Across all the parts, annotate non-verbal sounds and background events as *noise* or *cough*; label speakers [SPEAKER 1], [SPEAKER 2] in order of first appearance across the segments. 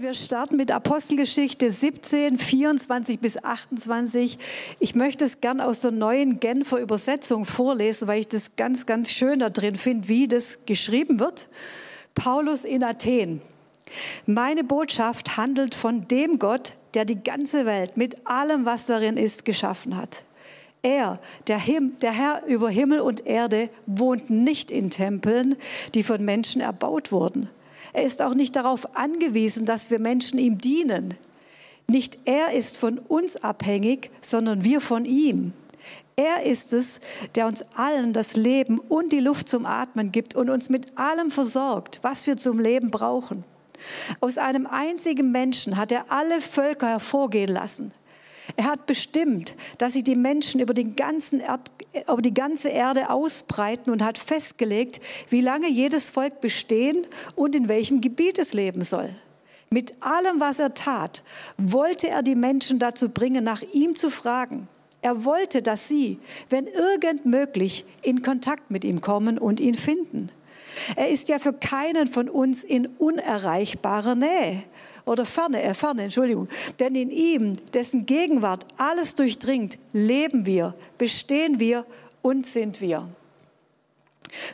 [SPEAKER 1] wir starten mit Apostelgeschichte 17, 24 bis 28. Ich möchte es gern aus der neuen Genfer Übersetzung vorlesen, weil ich das ganz, ganz schön da drin finde, wie das geschrieben wird. Paulus in Athen. Meine Botschaft handelt von dem Gott, der die ganze Welt mit allem, was darin ist, geschaffen hat. Er, der, Him, der Herr über Himmel und Erde, wohnt nicht in Tempeln, die von Menschen erbaut wurden. Er ist auch nicht darauf angewiesen, dass wir Menschen ihm dienen. Nicht er ist von uns abhängig, sondern wir von ihm. Er ist es, der uns allen das Leben und die Luft zum Atmen gibt und uns mit allem versorgt, was wir zum Leben brauchen. Aus einem einzigen Menschen hat er alle Völker hervorgehen lassen. Er hat bestimmt, dass sich die Menschen über, den ganzen Erd, über die ganze Erde ausbreiten und hat festgelegt, wie lange jedes Volk bestehen und in welchem Gebiet es leben soll. Mit allem, was er tat, wollte er die Menschen dazu bringen, nach ihm zu fragen. Er wollte, dass sie, wenn irgend möglich, in Kontakt mit ihm kommen und ihn finden. Er ist ja für keinen von uns in unerreichbarer Nähe oder Ferne, äh, Ferne, Entschuldigung. Denn in ihm, dessen Gegenwart alles durchdringt, leben wir, bestehen wir und sind wir.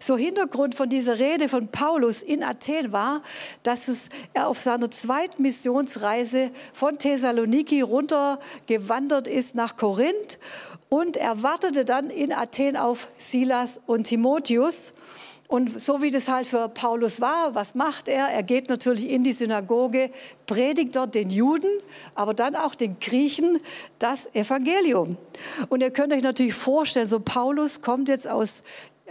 [SPEAKER 1] So Hintergrund von dieser Rede von Paulus in Athen war, dass es, er auf seiner zweiten Missionsreise von Thessaloniki runter gewandert ist nach Korinth und er wartete dann in Athen auf Silas und Timotheus. Und so wie das halt für Paulus war, was macht er? Er geht natürlich in die Synagoge, predigt dort den Juden, aber dann auch den Griechen das Evangelium. Und ihr könnt euch natürlich vorstellen, so Paulus kommt jetzt aus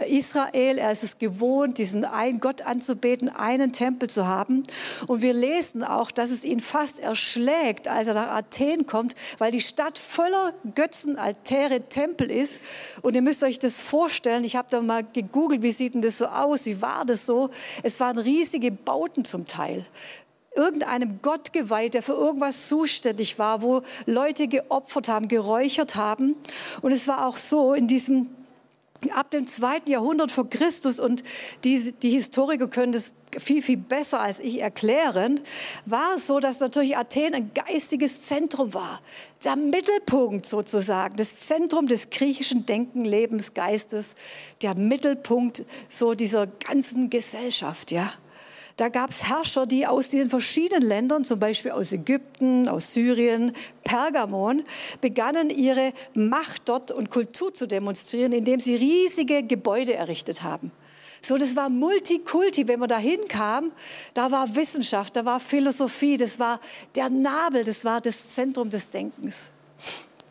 [SPEAKER 1] Israel, er ist es gewohnt, diesen einen Gott anzubeten, einen Tempel zu haben. Und wir lesen auch, dass es ihn fast erschlägt, als er nach Athen kommt, weil die Stadt voller Götzen, Altäre, Tempel ist. Und ihr müsst euch das vorstellen, ich habe da mal gegoogelt, wie sieht denn das so aus, wie war das so? Es waren riesige Bauten zum Teil irgendeinem Gott geweiht, der für irgendwas zuständig war, wo Leute geopfert haben, geräuchert haben. Und es war auch so in diesem ab dem zweiten Jahrhundert vor Christus, und die, die Historiker können das viel, viel besser als ich erklären, war es so, dass natürlich Athen ein geistiges Zentrum war. Der Mittelpunkt sozusagen, das Zentrum des griechischen Denken, Lebens, Geistes, der Mittelpunkt so dieser ganzen Gesellschaft, ja. Da gab es Herrscher, die aus diesen verschiedenen Ländern, zum Beispiel aus Ägypten, aus Syrien, Pergamon, begannen ihre Macht dort und Kultur zu demonstrieren, indem sie riesige Gebäude errichtet haben. So, das war Multikulti. Wenn man da hinkam, da war Wissenschaft, da war Philosophie, das war der Nabel, das war das Zentrum des Denkens.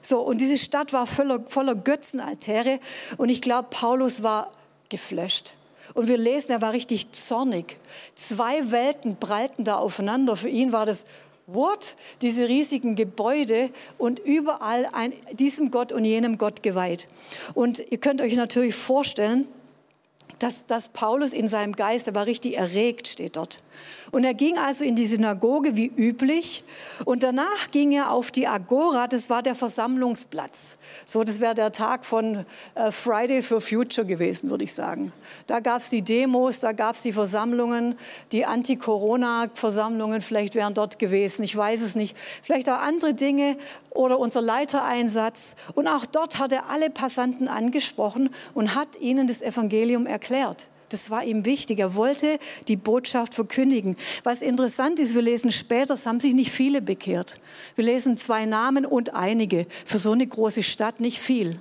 [SPEAKER 1] So, und diese Stadt war voller, voller Götzenaltäre. Und ich glaube, Paulus war geflasht. Und wir lesen, er war richtig zornig. Zwei Welten prallten da aufeinander. Für ihn war das, what? Diese riesigen Gebäude und überall ein, diesem Gott und jenem Gott geweiht. Und ihr könnt euch natürlich vorstellen, dass, dass Paulus in seinem Geist, er war richtig erregt, steht dort. Und er ging also in die Synagoge wie üblich und danach ging er auf die Agora, das war der Versammlungsplatz. So, das wäre der Tag von äh, Friday for Future gewesen, würde ich sagen. Da gab es die Demos, da gab es die Versammlungen, die Anti-Corona-Versammlungen vielleicht wären dort gewesen, ich weiß es nicht. Vielleicht auch andere Dinge oder unser Leitereinsatz. Und auch dort hat er alle Passanten angesprochen und hat ihnen das Evangelium erklärt. Das war ihm wichtig. Er wollte die Botschaft verkündigen. Was interessant ist, wir lesen später, es haben sich nicht viele bekehrt. Wir lesen zwei Namen und einige. Für so eine große Stadt nicht viel.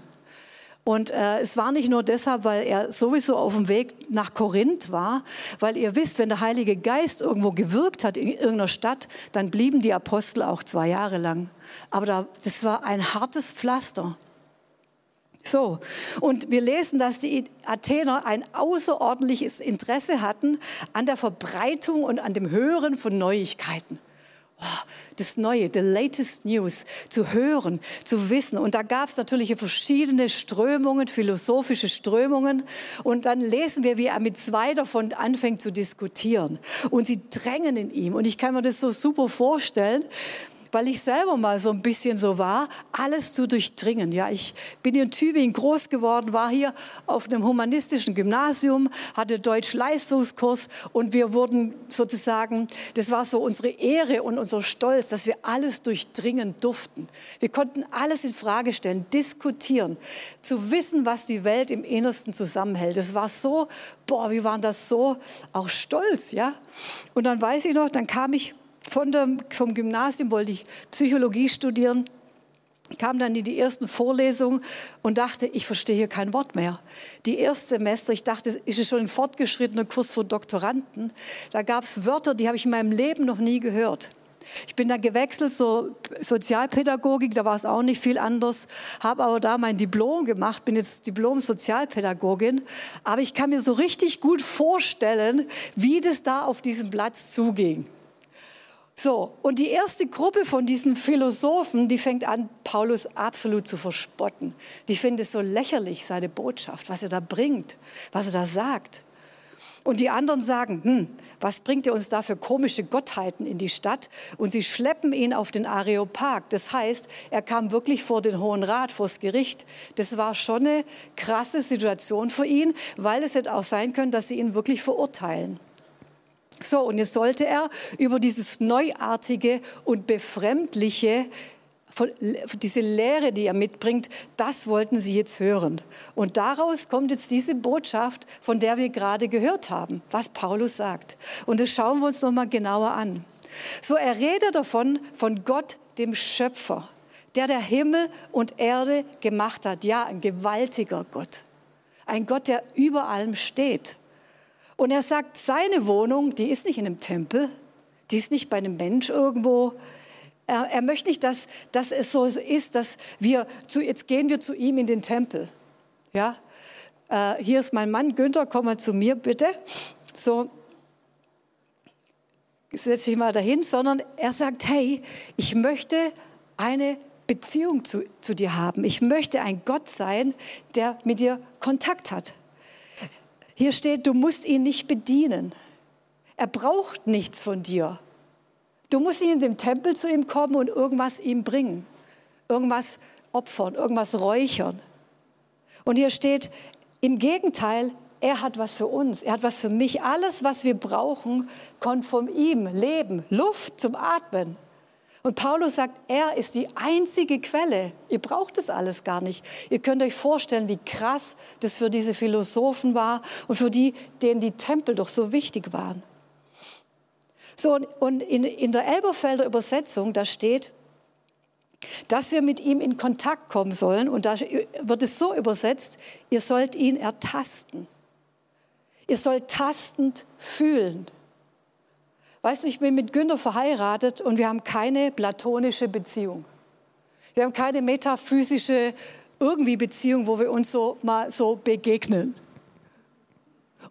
[SPEAKER 1] Und äh, es war nicht nur deshalb, weil er sowieso auf dem Weg nach Korinth war, weil ihr wisst, wenn der Heilige Geist irgendwo gewirkt hat in irgendeiner Stadt, dann blieben die Apostel auch zwei Jahre lang. Aber da, das war ein hartes Pflaster. So, und wir lesen, dass die Athener ein außerordentliches Interesse hatten an der Verbreitung und an dem Hören von Neuigkeiten. Das Neue, the latest news, zu hören, zu wissen. Und da gab es natürlich verschiedene Strömungen, philosophische Strömungen. Und dann lesen wir, wie er mit zwei davon anfängt zu diskutieren. Und sie drängen in ihm. Und ich kann mir das so super vorstellen, weil ich selber mal so ein bisschen so war, alles zu durchdringen. Ja, ich bin in Tübingen groß geworden, war hier auf einem humanistischen Gymnasium, hatte Deutsch-Leistungskurs und wir wurden sozusagen, das war so unsere Ehre und unser Stolz, dass wir alles durchdringen durften. Wir konnten alles in Frage stellen, diskutieren, zu wissen, was die Welt im Innersten zusammenhält. Das war so, boah, wir waren das so auch stolz, ja. Und dann weiß ich noch, dann kam ich von dem, vom Gymnasium wollte ich Psychologie studieren, kam dann in die ersten Vorlesungen und dachte, ich verstehe hier kein Wort mehr. Die erste Semester, ich dachte, ist es schon ein fortgeschrittener Kurs für Doktoranden. Da gab es Wörter, die habe ich in meinem Leben noch nie gehört. Ich bin dann gewechselt zur Sozialpädagogik, da war es auch nicht viel anders, habe aber da mein Diplom gemacht, bin jetzt Diplom-Sozialpädagogin. Aber ich kann mir so richtig gut vorstellen, wie das da auf diesem Platz zuging. So, und die erste Gruppe von diesen Philosophen, die fängt an, Paulus absolut zu verspotten. Die findet es so lächerlich, seine Botschaft, was er da bringt, was er da sagt. Und die anderen sagen, hm, was bringt er uns da für komische Gottheiten in die Stadt? Und sie schleppen ihn auf den Areopag. Das heißt, er kam wirklich vor den Hohen Rat, vors Gericht. Das war schon eine krasse Situation für ihn, weil es hätte auch sein können, dass sie ihn wirklich verurteilen. So, und jetzt sollte er über dieses Neuartige und Befremdliche, diese Lehre, die er mitbringt, das wollten sie jetzt hören. Und daraus kommt jetzt diese Botschaft, von der wir gerade gehört haben, was Paulus sagt. Und das schauen wir uns nochmal genauer an. So, er redet davon, von Gott, dem Schöpfer, der der Himmel und Erde gemacht hat. Ja, ein gewaltiger Gott. Ein Gott, der über allem steht. Und er sagt, seine Wohnung, die ist nicht in einem Tempel, die ist nicht bei einem Mensch irgendwo. Er, er möchte nicht, dass, dass es so ist, dass wir zu, jetzt gehen wir zu ihm in den Tempel. Ja, äh, hier ist mein Mann Günther, komm mal zu mir bitte. So, setz dich mal dahin, sondern er sagt, hey, ich möchte eine Beziehung zu, zu dir haben. Ich möchte ein Gott sein, der mit dir Kontakt hat. Hier steht, du musst ihn nicht bedienen. Er braucht nichts von dir. Du musst nicht in den Tempel zu ihm kommen und irgendwas ihm bringen. Irgendwas opfern, irgendwas räuchern. Und hier steht, im Gegenteil, er hat was für uns, er hat was für mich. Alles, was wir brauchen, kommt von ihm. Leben, Luft zum Atmen. Und Paulus sagt, er ist die einzige Quelle. Ihr braucht das alles gar nicht. Ihr könnt euch vorstellen, wie krass das für diese Philosophen war und für die, denen die Tempel doch so wichtig waren. So, und in, in der Elberfelder Übersetzung, da steht, dass wir mit ihm in Kontakt kommen sollen. Und da wird es so übersetzt, ihr sollt ihn ertasten. Ihr sollt tastend fühlen. Weißt du, ich bin mit Günther verheiratet und wir haben keine platonische Beziehung. Wir haben keine metaphysische irgendwie Beziehung, wo wir uns so mal so begegnen.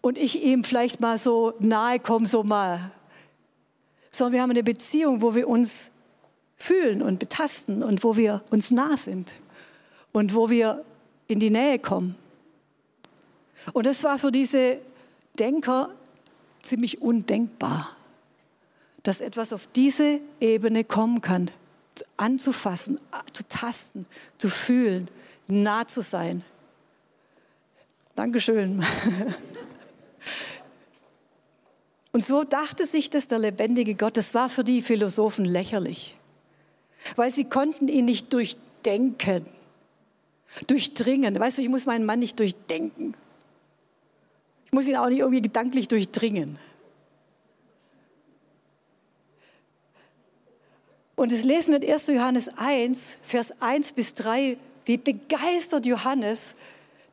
[SPEAKER 1] Und ich ihm vielleicht mal so nahe komme, so mal. Sondern wir haben eine Beziehung, wo wir uns fühlen und betasten und wo wir uns nah sind und wo wir in die Nähe kommen. Und das war für diese Denker ziemlich undenkbar dass etwas auf diese Ebene kommen kann, anzufassen, zu tasten, zu fühlen, nah zu sein. Dankeschön. *laughs* Und so dachte sich das der lebendige Gott. Das war für die Philosophen lächerlich, weil sie konnten ihn nicht durchdenken, durchdringen. Weißt du, ich muss meinen Mann nicht durchdenken. Ich muss ihn auch nicht irgendwie gedanklich durchdringen. Und das lesen wir in 1. Johannes 1, Vers 1 bis 3, wie begeistert Johannes,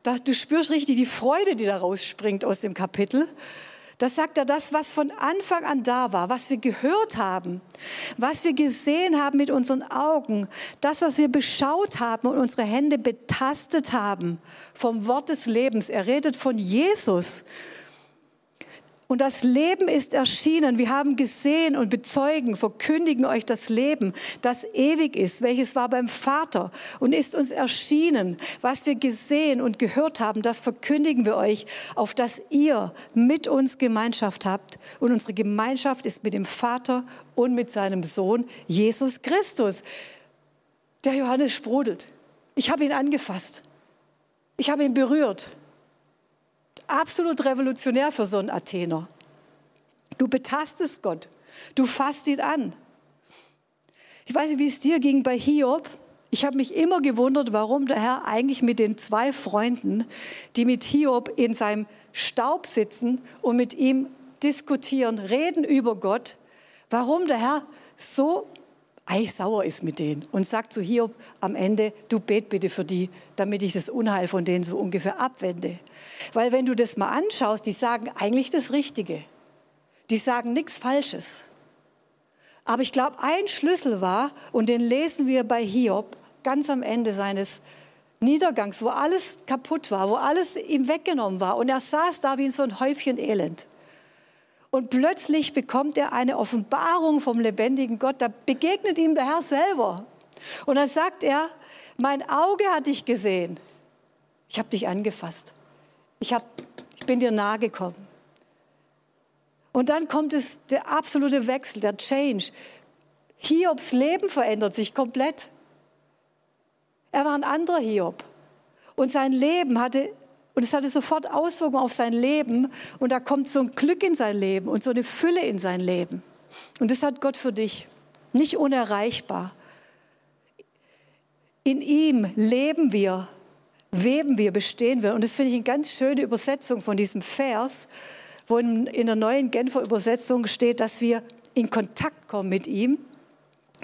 [SPEAKER 1] dass du spürst richtig die Freude, die da rausspringt aus dem Kapitel. Das sagt er, das, was von Anfang an da war, was wir gehört haben, was wir gesehen haben mit unseren Augen, das, was wir beschaut haben und unsere Hände betastet haben vom Wort des Lebens. Er redet von Jesus. Und das Leben ist erschienen. Wir haben gesehen und bezeugen, verkündigen euch das Leben, das ewig ist, welches war beim Vater und ist uns erschienen. Was wir gesehen und gehört haben, das verkündigen wir euch, auf dass ihr mit uns Gemeinschaft habt. Und unsere Gemeinschaft ist mit dem Vater und mit seinem Sohn Jesus Christus. Der Johannes sprudelt. Ich habe ihn angefasst. Ich habe ihn berührt absolut revolutionär für so einen Athener. Du betastest Gott. Du fasst ihn an. Ich weiß nicht, wie es dir ging bei Hiob. Ich habe mich immer gewundert, warum der Herr eigentlich mit den zwei Freunden, die mit Hiob in seinem Staub sitzen und mit ihm diskutieren, reden über Gott, warum der Herr so eigentlich sauer ist mit denen und sagt zu Hiob am Ende, du bet bitte für die, damit ich das Unheil von denen so ungefähr abwende. Weil wenn du das mal anschaust, die sagen eigentlich das Richtige. Die sagen nichts Falsches. Aber ich glaube, ein Schlüssel war, und den lesen wir bei Hiob ganz am Ende seines Niedergangs, wo alles kaputt war, wo alles ihm weggenommen war. Und er saß da wie in so ein Häufchen Elend. Und plötzlich bekommt er eine Offenbarung vom lebendigen Gott. Da begegnet ihm der Herr selber. Und dann sagt er, mein Auge hat dich gesehen. Ich habe dich angefasst. Ich, hab, ich bin dir nahe gekommen. Und dann kommt es der absolute Wechsel, der Change. Hiobs Leben verändert sich komplett. Er war ein anderer Hiob. Und sein Leben hatte und es hatte sofort Auswirkungen auf sein Leben. Und da kommt so ein Glück in sein Leben und so eine Fülle in sein Leben. Und das hat Gott für dich. Nicht unerreichbar. In ihm leben wir, weben wir, bestehen wir. Und das finde ich eine ganz schöne Übersetzung von diesem Vers, wo in, der neuen Genfer Übersetzung steht, dass wir in Kontakt kommen mit ihm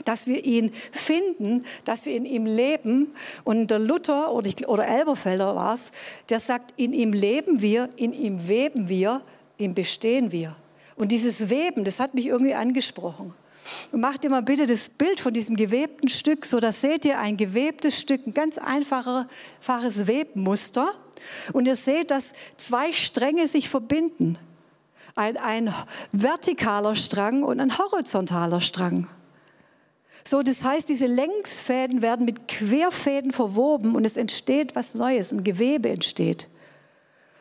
[SPEAKER 1] dass wir ihn finden, dass wir in ihm leben. Und der Luther oder, oder Elberfelder war es, der sagt, in ihm leben wir, in ihm weben wir, ihm bestehen wir. Und dieses Weben, das hat mich irgendwie angesprochen. Und macht ihr mal bitte das Bild von diesem gewebten Stück, so da seht ihr ein gewebtes Stück, ein ganz einfaches Webmuster. Und ihr seht, dass zwei Stränge sich verbinden. Ein, ein vertikaler Strang und ein horizontaler Strang. So, das heißt, diese Längsfäden werden mit Querfäden verwoben und es entsteht was Neues, ein Gewebe entsteht.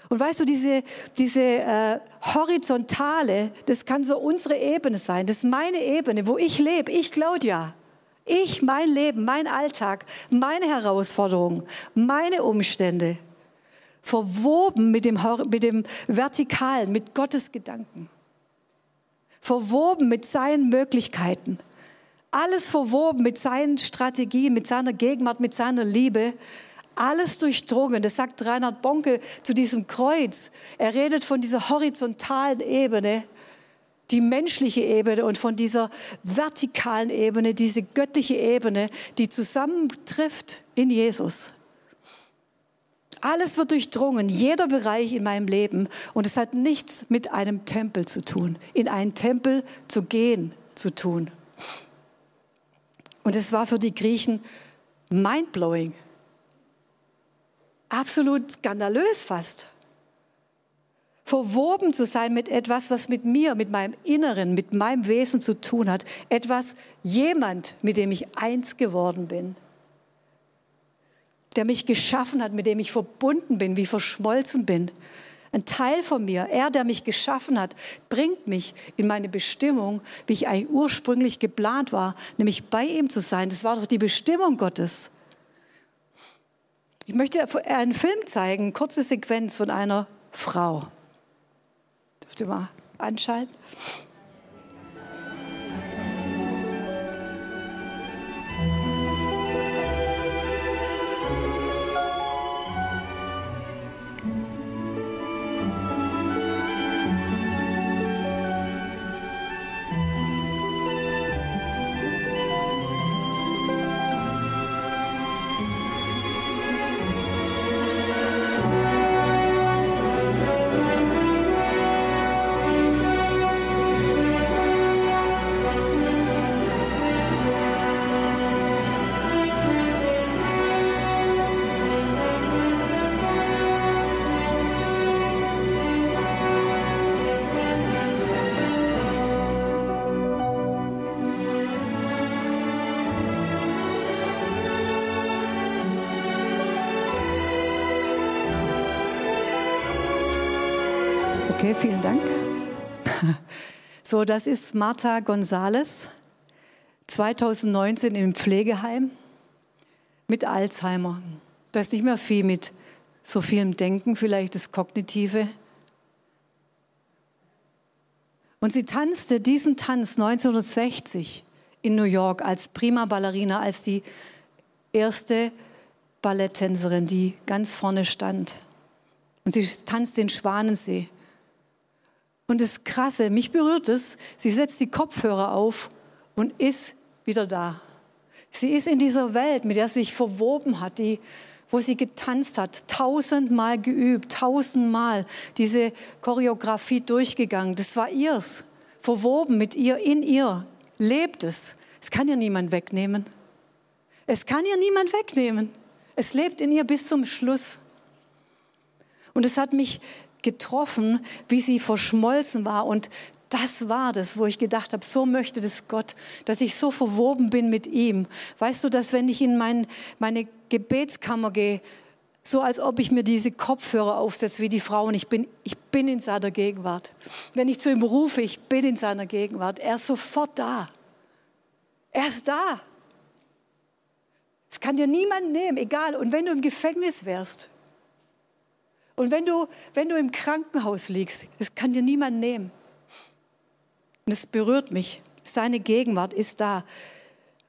[SPEAKER 1] Und weißt du, diese, diese äh, horizontale, das kann so unsere Ebene sein, das ist meine Ebene, wo ich lebe, ich Claudia. Ich, mein Leben, mein Alltag, meine Herausforderungen, meine Umstände, verwoben mit dem, mit dem Vertikalen, mit Gottes Gedanken, verwoben mit seinen Möglichkeiten alles verwoben mit seinen Strategien, mit seiner Gegenwart, mit seiner Liebe. Alles durchdrungen. Das sagt Reinhard Bonke zu diesem Kreuz. Er redet von dieser horizontalen Ebene, die menschliche Ebene und von dieser vertikalen Ebene, diese göttliche Ebene, die zusammentrifft in Jesus. Alles wird durchdrungen, jeder Bereich in meinem Leben. Und es hat nichts mit einem Tempel zu tun, in einen Tempel zu gehen zu tun. Und es war für die Griechen mindblowing. Absolut skandalös fast. Verwoben zu sein mit etwas, was mit mir, mit meinem Inneren, mit meinem Wesen zu tun hat. Etwas, jemand, mit dem ich eins geworden bin. Der mich geschaffen hat, mit dem ich verbunden bin, wie verschmolzen bin ein Teil von mir, er, der mich geschaffen hat, bringt mich in meine Bestimmung, wie ich eigentlich ursprünglich geplant war, nämlich bei ihm zu sein. Das war doch die Bestimmung Gottes. Ich möchte einen Film zeigen, eine kurze Sequenz von einer Frau. Dürft ihr mal anschalten? Vielen Dank. *laughs* So, das ist Martha Gonzales, 2019 im Pflegeheim mit Alzheimer. Da ist nicht mehr viel mit so vielem Denken, vielleicht das Kognitive. Und sie tanzte diesen Tanz 1960 in New York als prima Ballerina, als die erste Balletttänzerin, die ganz vorne stand. Und sie tanzt den Schwanensee. Und das Krasse, mich berührt es, sie setzt die Kopfhörer auf und ist wieder da. Sie ist in dieser Welt, mit der sie sich verwoben hat, die, wo sie getanzt hat, tausendmal geübt, tausendmal diese Choreografie durchgegangen. Das war ihrs, verwoben mit ihr, in ihr, lebt es. Es kann ihr niemand wegnehmen. Es kann ihr niemand wegnehmen. Es lebt in ihr bis zum Schluss. Und es hat mich getroffen, wie sie verschmolzen war. Und das war das, wo ich gedacht habe, so möchte das Gott, dass ich so verwoben bin mit ihm. Weißt du, dass wenn ich in mein, meine Gebetskammer gehe, so als ob ich mir diese Kopfhörer aufsetze wie die Frauen, ich bin, ich bin in seiner Gegenwart. Wenn ich zu ihm rufe, ich bin in seiner Gegenwart. Er ist sofort da. Er ist da. Es kann dir niemand nehmen, egal. Und wenn du im Gefängnis wärst, und wenn du, wenn du im Krankenhaus liegst, es kann dir niemand nehmen. Und es berührt mich. Seine Gegenwart ist da.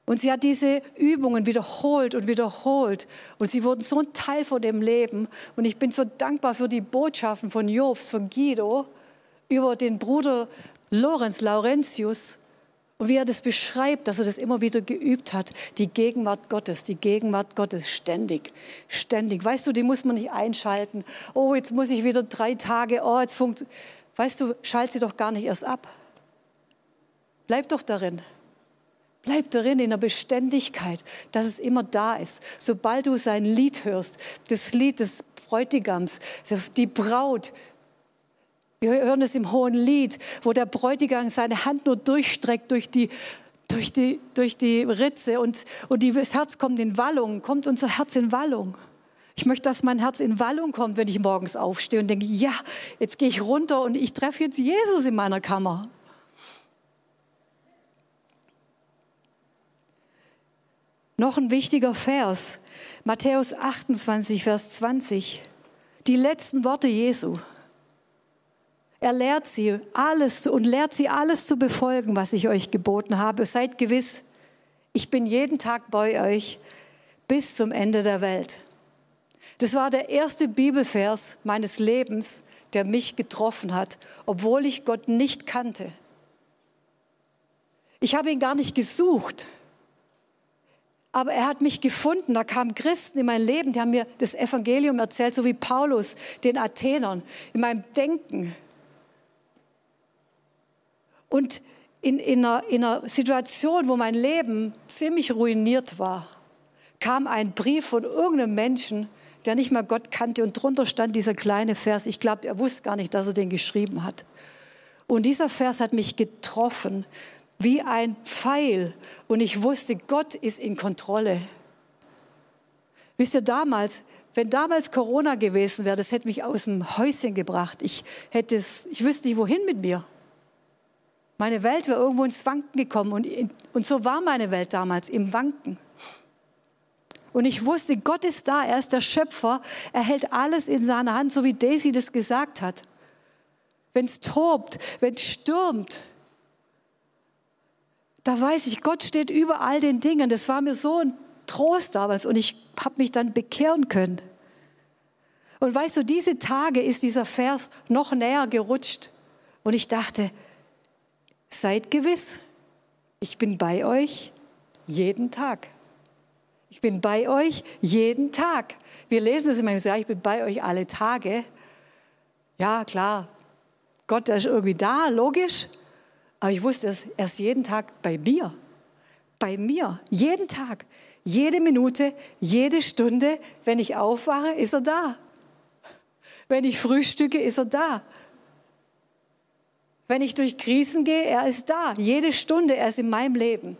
[SPEAKER 1] Und sie hat diese Übungen wiederholt und wiederholt. Und sie wurden so ein Teil von dem Leben. Und ich bin so dankbar für die Botschaften von Jobs, von Guido, über den Bruder Lorenz Laurentius, und wie er das beschreibt, dass er das immer wieder geübt hat, die Gegenwart Gottes, die Gegenwart Gottes ständig, ständig. Weißt du, die muss man nicht einschalten. Oh, jetzt muss ich wieder drei Tage, oh, jetzt funkt. Weißt du, schalt sie doch gar nicht erst ab. Bleib doch darin. Bleib darin in der Beständigkeit, dass es immer da ist. Sobald du sein Lied hörst, das Lied des Bräutigams, die Braut, wir hören es im Hohen Lied, wo der Bräutigam seine Hand nur durchstreckt durch die, durch die, durch die Ritze und, und das Herz kommt in Wallung, kommt unser Herz in Wallung. Ich möchte, dass mein Herz in Wallung kommt, wenn ich morgens aufstehe und denke, ja, jetzt gehe ich runter und ich treffe jetzt Jesus in meiner Kammer. Noch ein wichtiger Vers, Matthäus 28, Vers 20. Die letzten Worte Jesu. Er lehrt sie alles und lehrt sie alles zu befolgen, was ich euch geboten habe. Seid gewiss, ich bin jeden Tag bei euch bis zum Ende der Welt. Das war der erste Bibelvers meines Lebens, der mich getroffen hat, obwohl ich Gott nicht kannte. Ich habe ihn gar nicht gesucht, aber er hat mich gefunden. Da kamen Christen in mein Leben, die haben mir das Evangelium erzählt, so wie Paulus den Athenern in meinem Denken. Und in, in, einer, in einer Situation, wo mein Leben ziemlich ruiniert war, kam ein Brief von irgendeinem Menschen, der nicht mal Gott kannte und drunter stand dieser kleine Vers. Ich glaube, er wusste gar nicht, dass er den geschrieben hat. Und dieser Vers hat mich getroffen wie ein Pfeil und ich wusste, Gott ist in Kontrolle. Wisst ihr, damals, wenn damals Corona gewesen wäre, das hätte mich aus dem Häuschen gebracht. Ich hätte es, ich wüsste nicht, wohin mit mir. Meine Welt wäre irgendwo ins Wanken gekommen und, und so war meine Welt damals im Wanken. Und ich wusste, Gott ist da, er ist der Schöpfer, er hält alles in seiner Hand, so wie Daisy das gesagt hat. Wenn es tobt, wenn es stürmt, da weiß ich, Gott steht über all den Dingen. Das war mir so ein Trost damals und ich habe mich dann bekehren können. Und weißt du, diese Tage ist dieser Vers noch näher gerutscht. Und ich dachte, Seid gewiss, ich bin bei euch jeden Tag. Ich bin bei euch jeden Tag. Wir lesen es immer, ja, ich bin bei euch alle Tage. Ja, klar, Gott ist irgendwie da, logisch. Aber ich wusste, er ist jeden Tag bei mir. Bei mir, jeden Tag, jede Minute, jede Stunde. Wenn ich aufwache, ist er da. Wenn ich frühstücke, ist er da. Wenn ich durch Krisen gehe, er ist da. Jede Stunde, er ist in meinem Leben.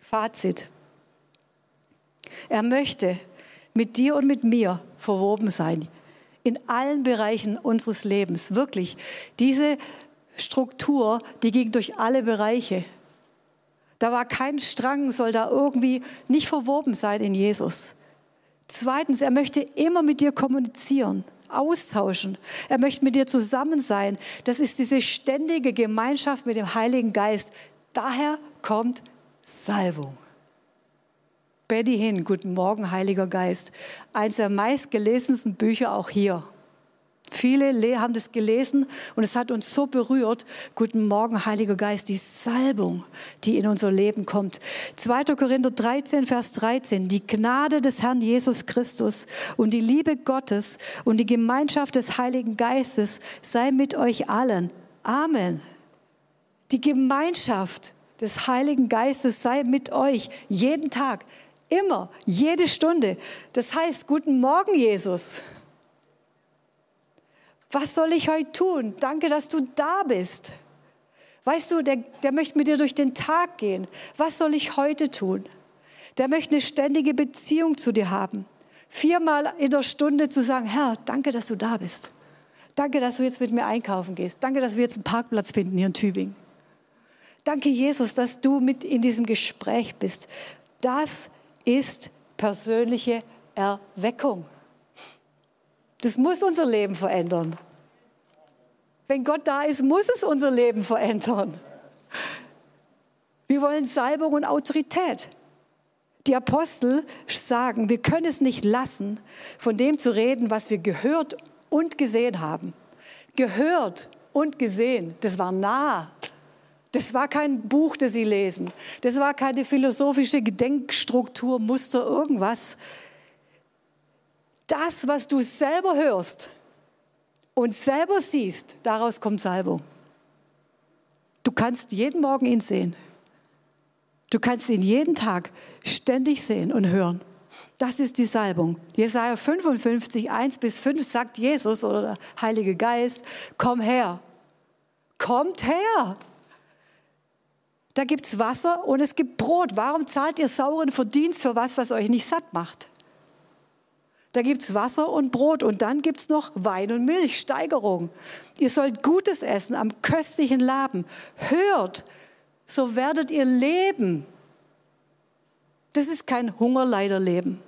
[SPEAKER 1] Fazit. Er möchte mit dir und mit mir verwoben sein. in allen Bereichen unseres Lebens. Wirklich. Diese Struktur, die ging durch alle Bereiche. Da war kein Strang, soll da irgendwie nicht verwoben sein in Jesus. Zweitens, er möchte immer mit dir kommunizieren, austauschen. Er möchte mit dir zusammen sein. Das ist diese ständige Gemeinschaft mit dem Heiligen Geist. Daher kommt Salbung. Betty Hin, Guten Morgen, Heiliger Geist. Eins der meistgelesensten Bücher auch hier. Viele haben das gelesen und es hat uns so berührt. Guten Morgen, Heiliger Geist, die Salbung, die in unser Leben kommt. 2. Korinther 13, Vers 13. Die Gnade des Herrn Jesus Christus und die Liebe Gottes und die Gemeinschaft des Heiligen Geistes sei mit euch allen. Amen. Die Gemeinschaft des Heiligen Geistes sei mit euch jeden Tag. Immer, jede Stunde. Das heißt, guten Morgen, Jesus. Was soll ich heute tun? Danke, dass du da bist. Weißt du, der, der möchte mit dir durch den Tag gehen. Was soll ich heute tun? Der möchte eine ständige Beziehung zu dir haben. Viermal in der Stunde zu sagen, Herr, danke, dass du da bist. Danke, dass du jetzt mit mir einkaufen gehst. Danke, dass wir jetzt einen Parkplatz finden hier in Tübingen. Danke, Jesus, dass du mit in diesem Gespräch bist. Das ist persönliche Erweckung. Das muss unser Leben verändern. Wenn Gott da ist, muss es unser Leben verändern. Wir wollen Salbung und Autorität. Die Apostel sagen, wir können es nicht lassen, von dem zu reden, was wir gehört und gesehen haben. Gehört und gesehen, das war nah. Das war kein Buch, das sie lesen. Das war keine philosophische Gedenkstruktur, Muster, irgendwas. Das, was du selber hörst und selber siehst, daraus kommt Salbung. Du kannst jeden Morgen ihn sehen. Du kannst ihn jeden Tag ständig sehen und hören. Das ist die Salbung. Jesaja 55, 1 bis 5 sagt Jesus oder der Heilige Geist, komm her. Kommt her. Da gibt es Wasser und es gibt Brot. Warum zahlt ihr sauren Verdienst für was, was euch nicht satt macht? Da gibt es Wasser und Brot und dann gibt es noch Wein und Milch, Steigerung. Ihr sollt Gutes essen am köstlichen Laben. Hört, so werdet ihr leben. Das ist kein Hungerleiderleben.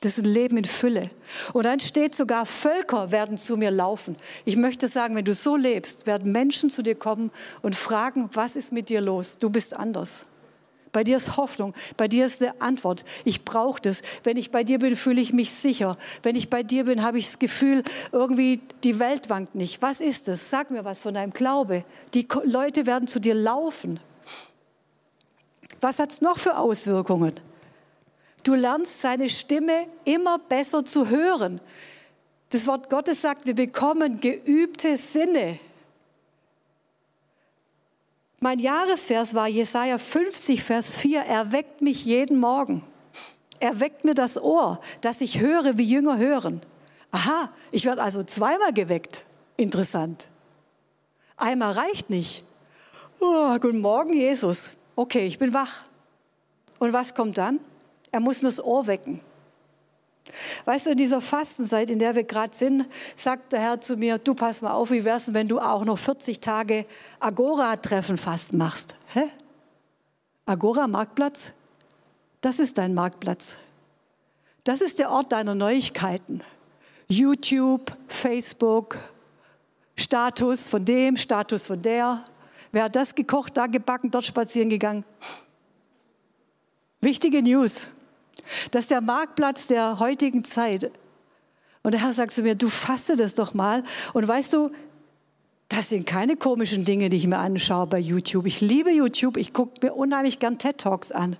[SPEAKER 1] Das ist ein Leben in Fülle. Und dann steht sogar, Völker werden zu mir laufen. Ich möchte sagen, wenn du so lebst, werden Menschen zu dir kommen und fragen, was ist mit dir los? Du bist anders. Bei dir ist Hoffnung, bei dir ist eine Antwort. Ich brauche das. Wenn ich bei dir bin, fühle ich mich sicher. Wenn ich bei dir bin, habe ich das Gefühl, irgendwie die Welt wankt nicht. Was ist es? Sag mir was von deinem Glaube. Die Leute werden zu dir laufen. Was hat es noch für Auswirkungen? Du lernst seine Stimme immer besser zu hören. Das Wort Gottes sagt, wir bekommen geübte Sinne. Mein Jahresvers war Jesaja 50, Vers 4. Er weckt mich jeden Morgen. Er weckt mir das Ohr, dass ich höre, wie Jünger hören. Aha, ich werde also zweimal geweckt. Interessant. Einmal reicht nicht. Oh, guten Morgen, Jesus. Okay, ich bin wach. Und was kommt dann? Er muss mir das Ohr wecken. Weißt du, in dieser Fastenzeit, in der wir gerade sind, sagt der Herr zu mir, du pass mal auf, wie wär's, wenn du auch noch 40 Tage Agora-Treffen fast machst? Hä? Agora-Marktplatz? Das ist dein Marktplatz. Das ist der Ort deiner Neuigkeiten. YouTube, Facebook, Status von dem, Status von der. Wer hat das gekocht, da gebacken, dort spazieren gegangen? Wichtige News. Das ist der Marktplatz der heutigen Zeit. Und der Herr sagt zu mir, du fasse das doch mal. Und weißt du, das sind keine komischen Dinge, die ich mir anschaue bei YouTube. Ich liebe YouTube. Ich gucke mir unheimlich gern TED Talks an.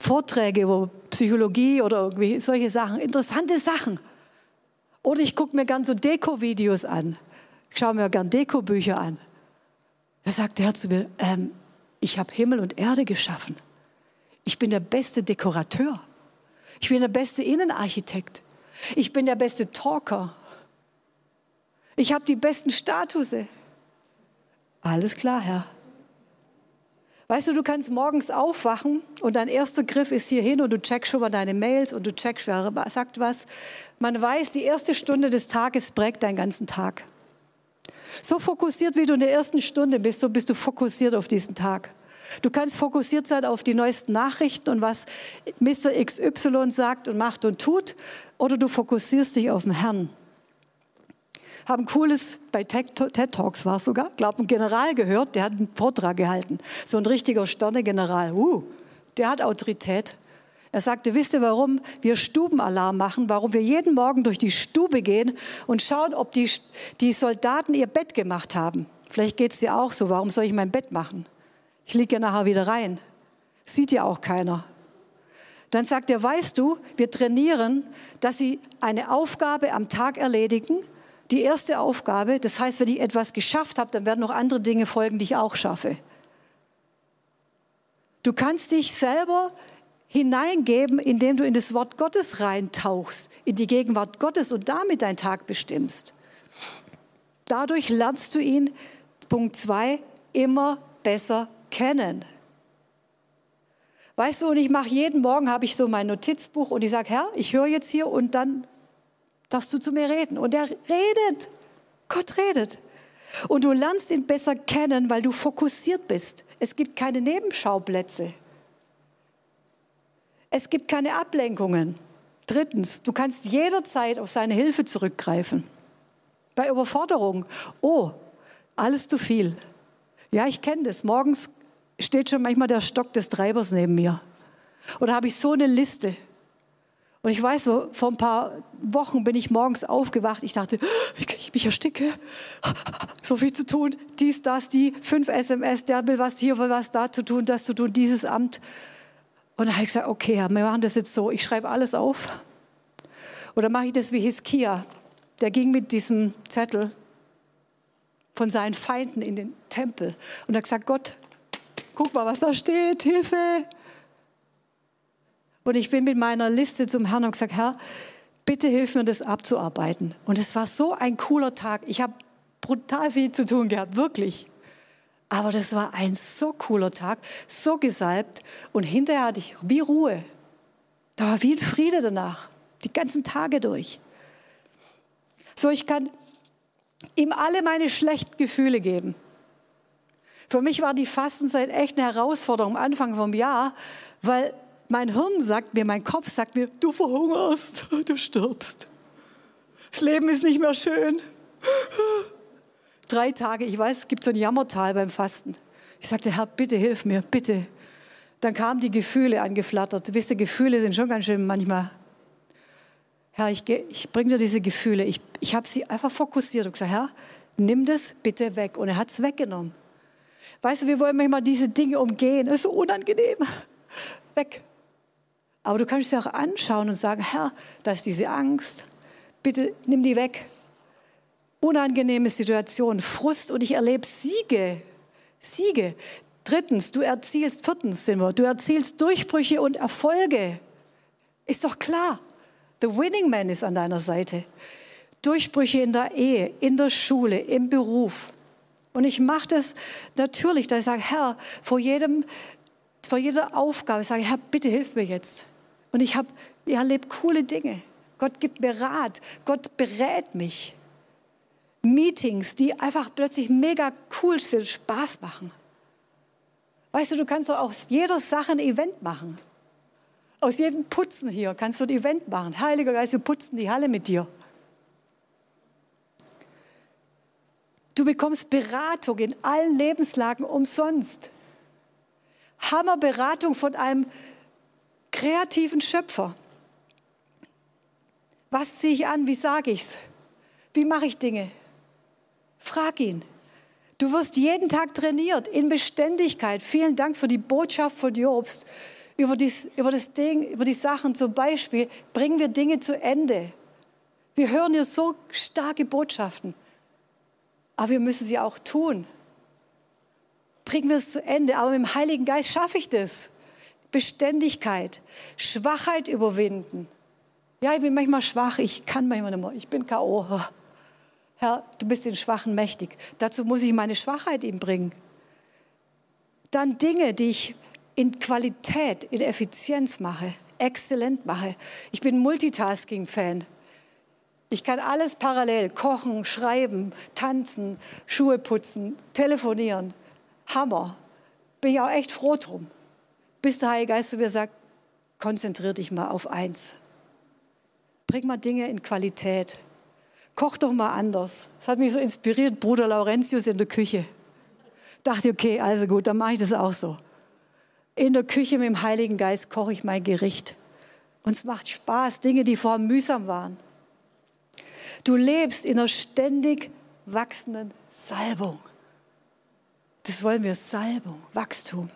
[SPEAKER 1] Vorträge über Psychologie oder irgendwie solche Sachen. Interessante Sachen. Oder ich gucke mir gern so Deko-Videos an. Ich schaue mir gern Deko-Bücher an. Da sagt der Herr zu mir, ähm, ich habe Himmel und Erde geschaffen. Ich bin der beste Dekorateur. Ich bin der beste Innenarchitekt. Ich bin der beste Talker. Ich habe die besten Statuse. Alles klar, Herr. Weißt du, du kannst morgens aufwachen und dein erster Griff ist hier hin und du checkst schon mal deine Mails und du checkst, wer sagt was. Man weiß, die erste Stunde des Tages prägt deinen ganzen Tag. So fokussiert, wie du in der ersten Stunde bist, so bist du fokussiert auf diesen Tag. Du kannst fokussiert sein auf die neuesten Nachrichten und was Mr. XY sagt und macht und tut, oder du fokussierst dich auf den Herrn haben cooles, bei TED Talks war es sogar, glaube ein General gehört, der hat einen Vortrag gehalten. So ein richtiger Sternegeneral. Uh, der hat Autorität. Er sagte, wisst ihr, warum wir Stubenalarm machen, warum wir jeden Morgen durch die Stube gehen und schauen, ob die, die Soldaten ihr Bett gemacht haben. Vielleicht geht es dir auch so, warum soll ich mein Bett machen? Ich liege ja nachher wieder rein. Sieht ja auch keiner. Dann sagt er, weißt du, wir trainieren, dass sie eine Aufgabe am Tag erledigen die erste Aufgabe. Das heißt, wenn ich etwas geschafft habe, dann werden noch andere Dinge folgen, die ich auch schaffe. Du kannst dich selber hineingeben, indem du in das Wort Gottes reintauchst, in die Gegenwart Gottes und damit deinen Tag bestimmst. Dadurch lernst du ihn, Punkt zwei, immer besser kennen. Weißt du, und ich mache jeden Morgen, habe ich so mein Notizbuch und ich sage, Herr, ich höre jetzt hier und dann darfst du zu mir reden. Und er redet. Gott redet. Und du lernst ihn besser kennen, weil du fokussiert bist. Es gibt keine Nebenschauplätze. Es gibt keine Ablenkungen. Drittens, du kannst jederzeit auf seine Hilfe zurückgreifen. Bei Überforderung, oh, alles zu viel. Ja, ich kenne das. Morgens steht schon manchmal der Stock des Treibers neben mir. Oder habe ich so eine Liste. Und ich weiß, so vor ein paar Wochen bin ich morgens aufgewacht. Ich dachte, ich mich ersticke. So viel zu tun. Dies, das, die, fünf SMS, der will was, hier will was, da zu tun, das zu tun, dieses Amt. Und dann habe ich gesagt, okay, wir machen das jetzt so. Ich schreibe alles auf. Oder mache ich das wie Hiskia. Der ging mit diesem Zettel von seinen Feinden in den Tempel und hat gesagt, Gott, guck mal, was da steht, Hilfe. Und ich bin mit meiner Liste zum Herrn und gesagt, Herr, bitte hilf mir, das abzuarbeiten. Und es war so ein cooler Tag. Ich habe brutal viel zu tun gehabt, wirklich. Aber das war ein so cooler Tag, so gesalbt. Und hinterher hatte ich wie Ruhe. Da war wie ein Friede danach, die ganzen Tage durch. So, ich kann ihm alle meine schlechten Gefühle geben. Für mich war die Fastenzeit echt eine Herausforderung am Anfang vom Jahr, weil mein Hirn sagt mir, mein Kopf sagt mir, du verhungerst, *laughs* du stirbst. Das Leben ist nicht mehr schön. Drei Tage, ich weiß, es gibt so ein Jammertal beim Fasten. Ich sagte, Herr, bitte hilf mir, bitte. Dann kamen die Gefühle angeflattert. Wisst ihr, Gefühle sind schon ganz schön manchmal. Herr, ich, ich bringe dir diese Gefühle. Ich, ich habe sie einfach fokussiert und gesagt, Herr, nimm das bitte weg. Und er hat es weggenommen. Weißt du, wir wollen manchmal diese Dinge umgehen. Das ist so unangenehm. Weg. Aber du kannst sie auch anschauen und sagen, Herr, da ist diese Angst. Bitte nimm die weg. Unangenehme Situation, Frust und ich erlebe Siege. Siege. Drittens, du erzielst, viertens sind wir, du erzielst Durchbrüche und Erfolge. Ist doch klar. The winning man ist an deiner Seite. Durchbrüche in der Ehe, in der Schule, im Beruf. Und ich mache das natürlich, da ich sage, Herr, vor jedem, vor jeder Aufgabe sage ich, Herr, bitte hilf mir jetzt. Und ich habe, ich erlebe coole Dinge. Gott gibt mir Rat. Gott berät mich. Meetings, die einfach plötzlich mega cool sind, Spaß machen. Weißt du, du kannst doch aus jeder Sache ein Event machen. Aus jedem Putzen hier kannst du ein Event machen. Heiliger Geist, wir putzen die Halle mit dir. Du bekommst Beratung in allen Lebenslagen umsonst. Hammerberatung von einem kreativen Schöpfer. Was ziehe ich an? Wie sage ich es? Wie mache ich Dinge? Frag ihn. Du wirst jeden Tag trainiert in Beständigkeit. Vielen Dank für die Botschaft von Jobst über, dies, über das Ding, über die Sachen. Zum Beispiel bringen wir Dinge zu Ende. Wir hören hier so starke Botschaften, aber wir müssen sie auch tun. Bringen wir es zu Ende, aber mit dem Heiligen Geist schaffe ich das. Beständigkeit, Schwachheit überwinden. Ja, ich bin manchmal schwach, ich kann manchmal nicht mehr, ich bin K.O. Herr, du bist den Schwachen mächtig. Dazu muss ich meine Schwachheit ihm bringen. Dann Dinge, die ich in Qualität, in Effizienz mache, exzellent mache. Ich bin Multitasking-Fan. Ich kann alles parallel, kochen, schreiben, tanzen, Schuhe putzen, telefonieren. Hammer. Bin ich auch echt froh drum. Bis der Heilige Geist zu mir sagt, konzentrier dich mal auf eins. Bring mal Dinge in Qualität. Koch doch mal anders. Das hat mich so inspiriert, Bruder Laurentius in der Küche. Dachte, okay, also gut, dann mache ich das auch so. In der Küche mit dem Heiligen Geist koche ich mein Gericht. Und es macht Spaß, Dinge, die vorher mühsam waren. Du lebst in einer ständig wachsenden Salbung. Das wollen wir, Salbung, Wachstum.